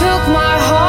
both my the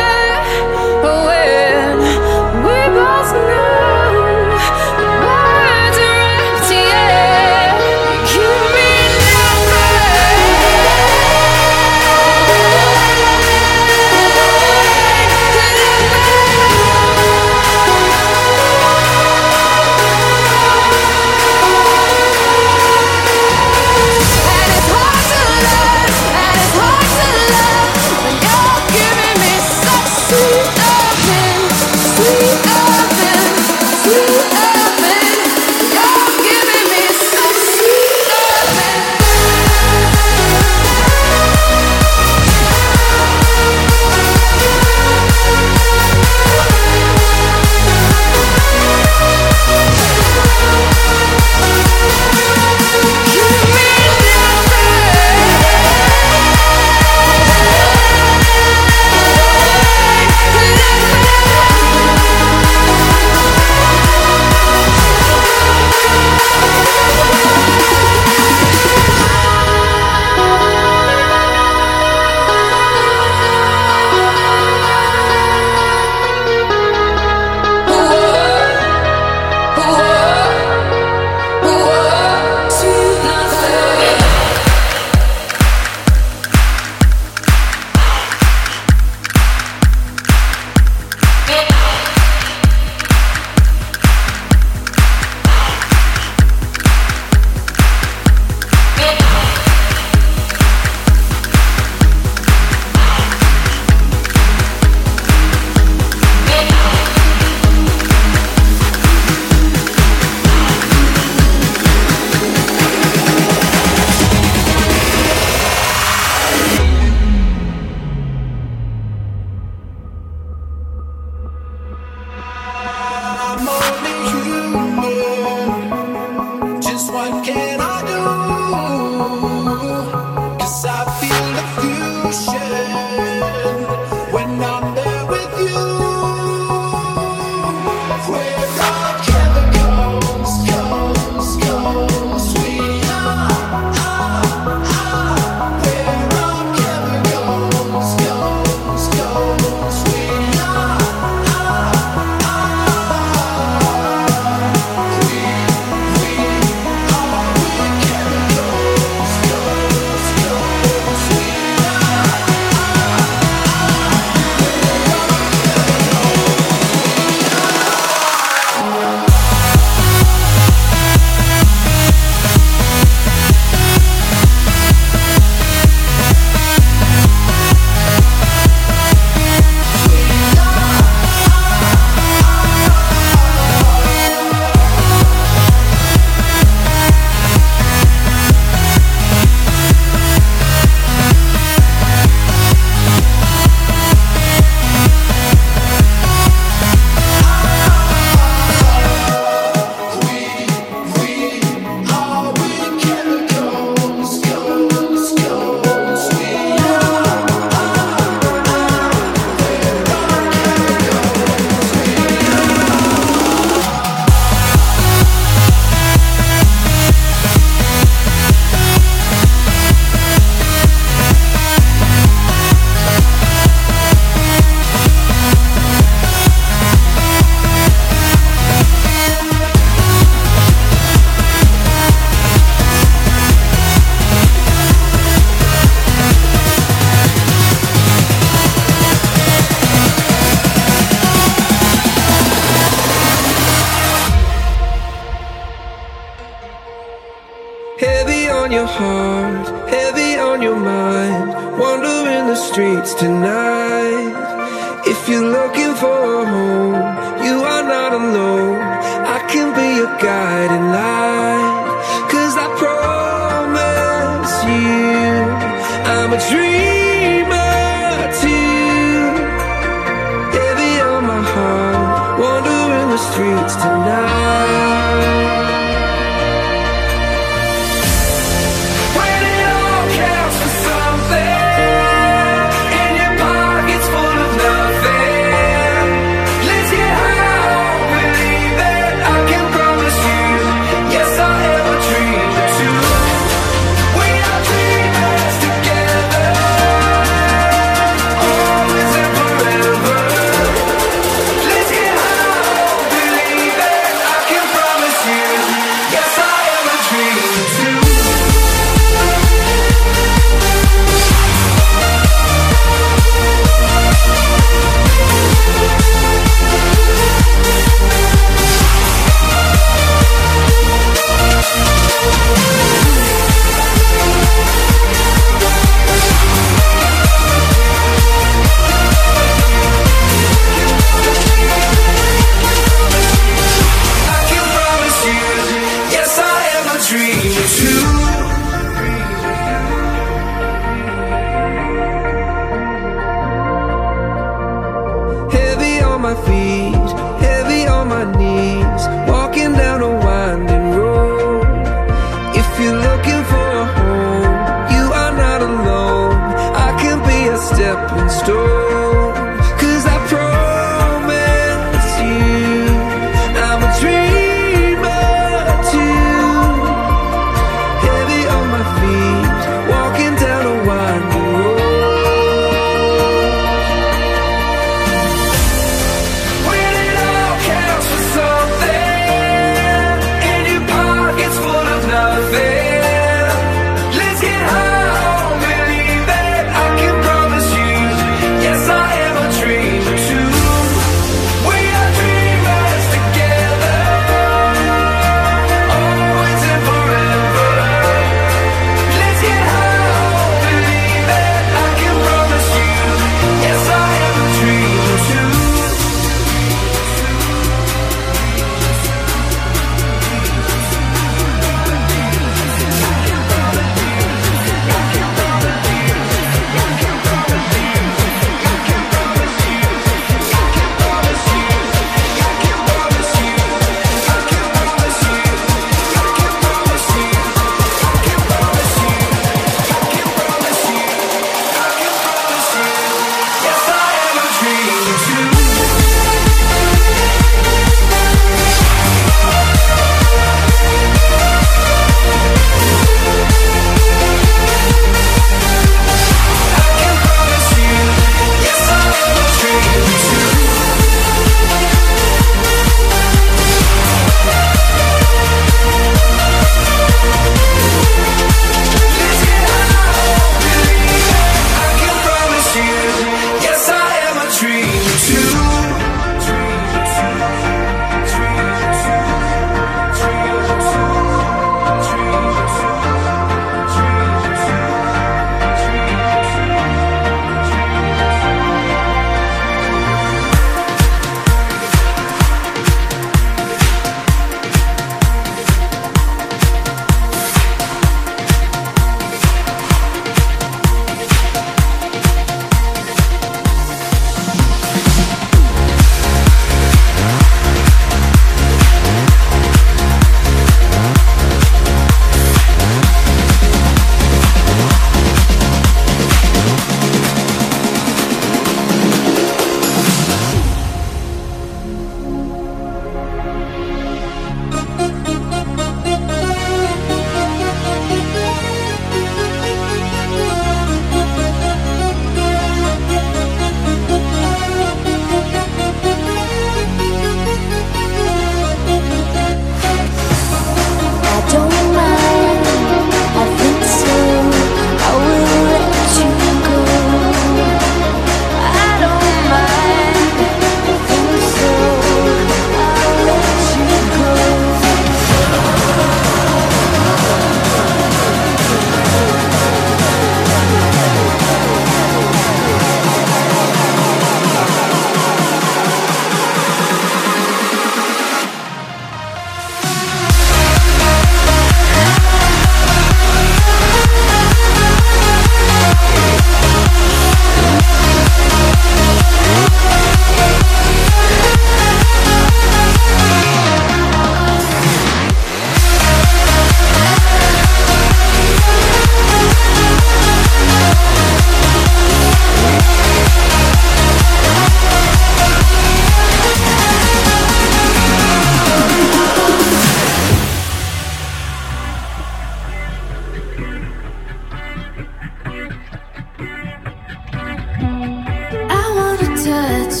touch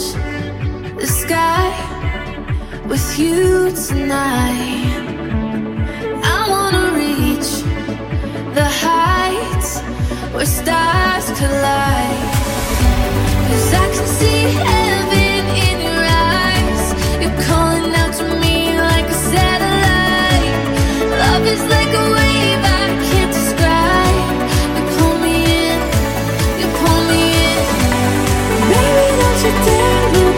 the sky with you tonight. I wanna reach the heights where stars collide. Cause I can see heaven in your eyes. You're calling out to me like a satellite. Love is like a wave. tell me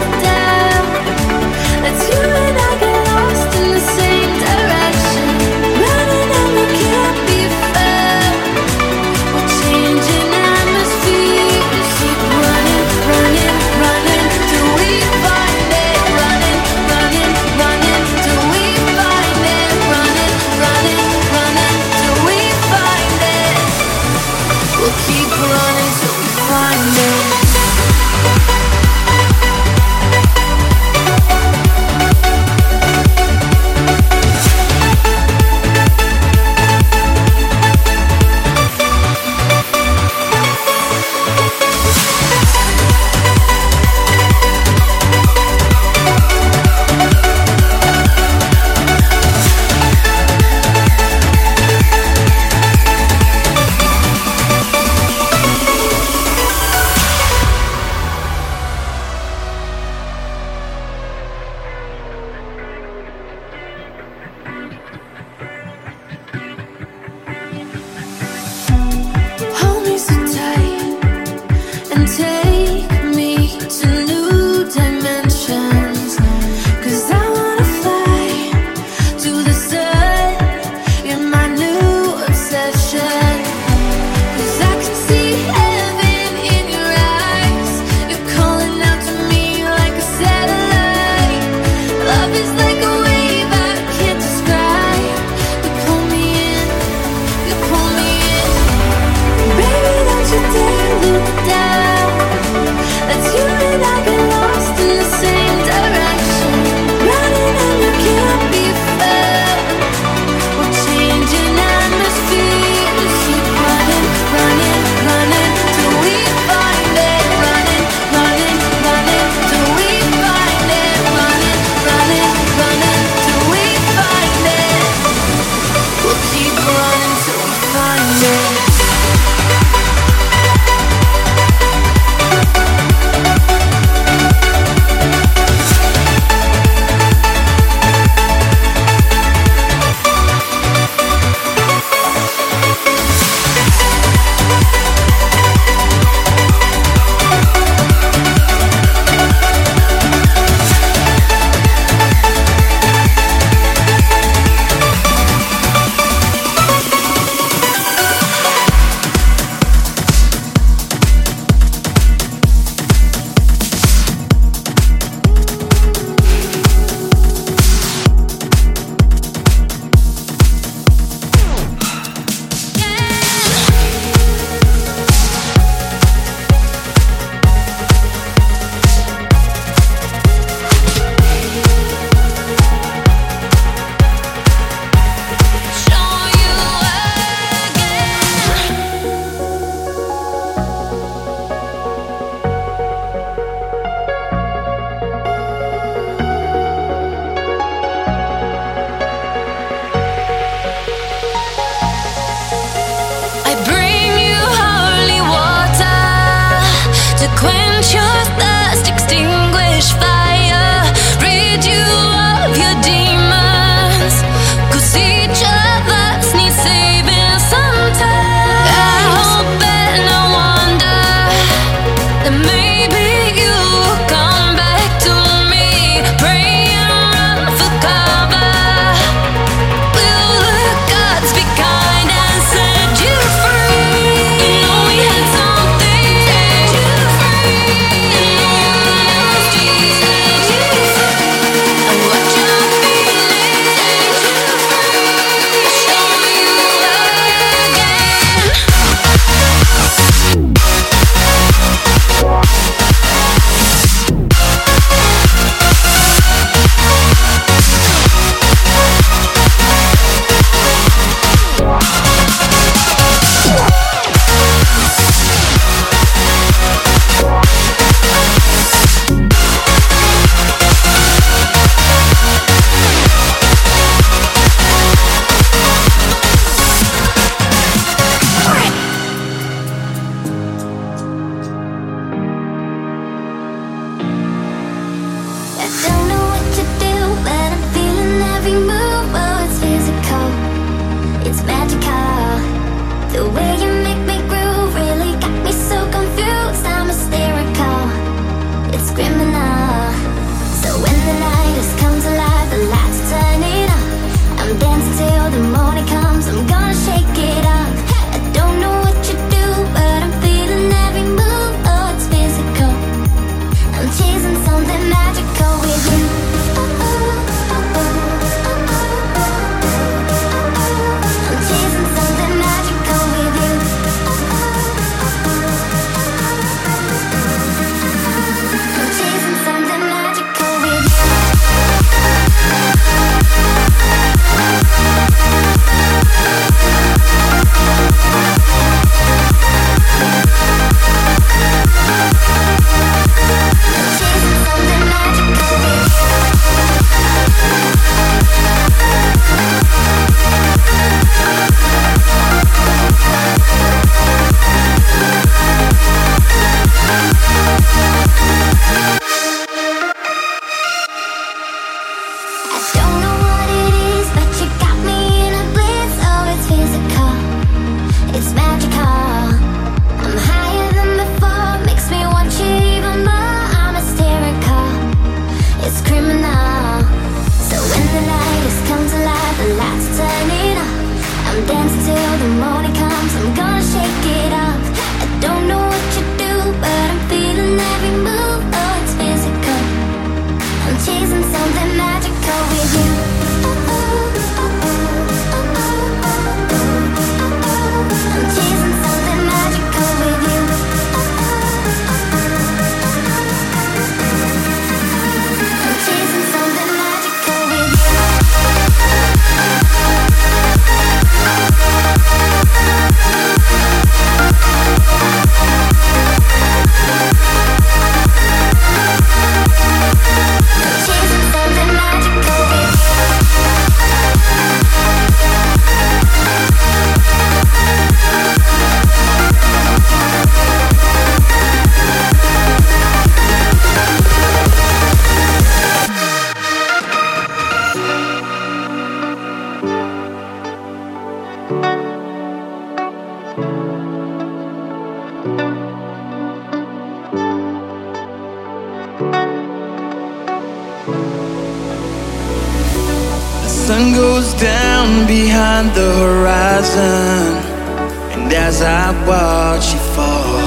watch you fall.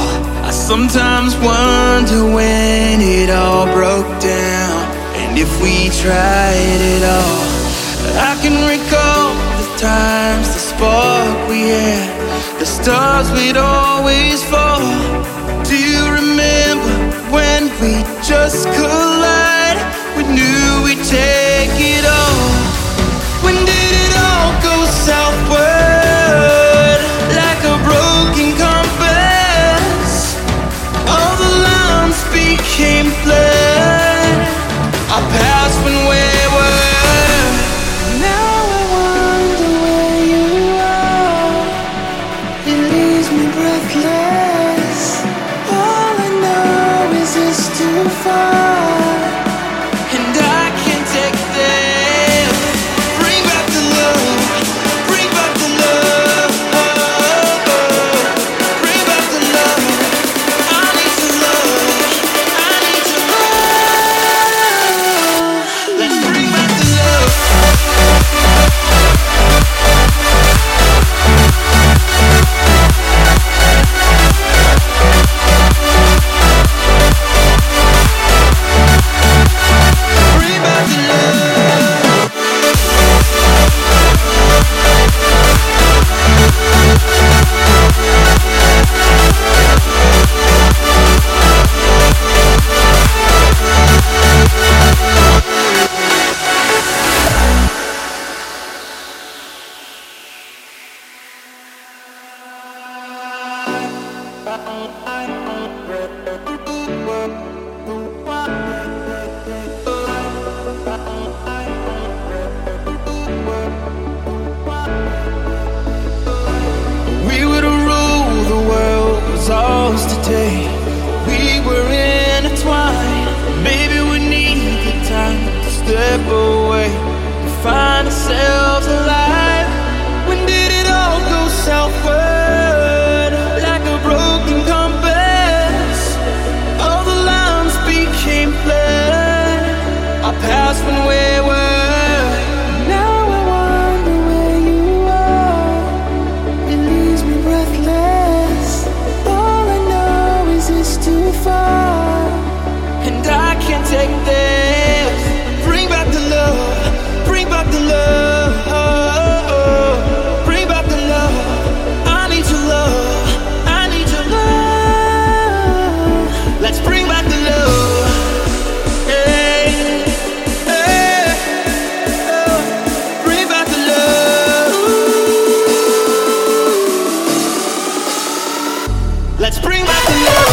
I sometimes wonder when it all broke down and if we tried it all. I can recall the times, the spark we had, the stars we'd always fall. Do you remember when we just collided? We knew we'd take it all. Let's bring back the love.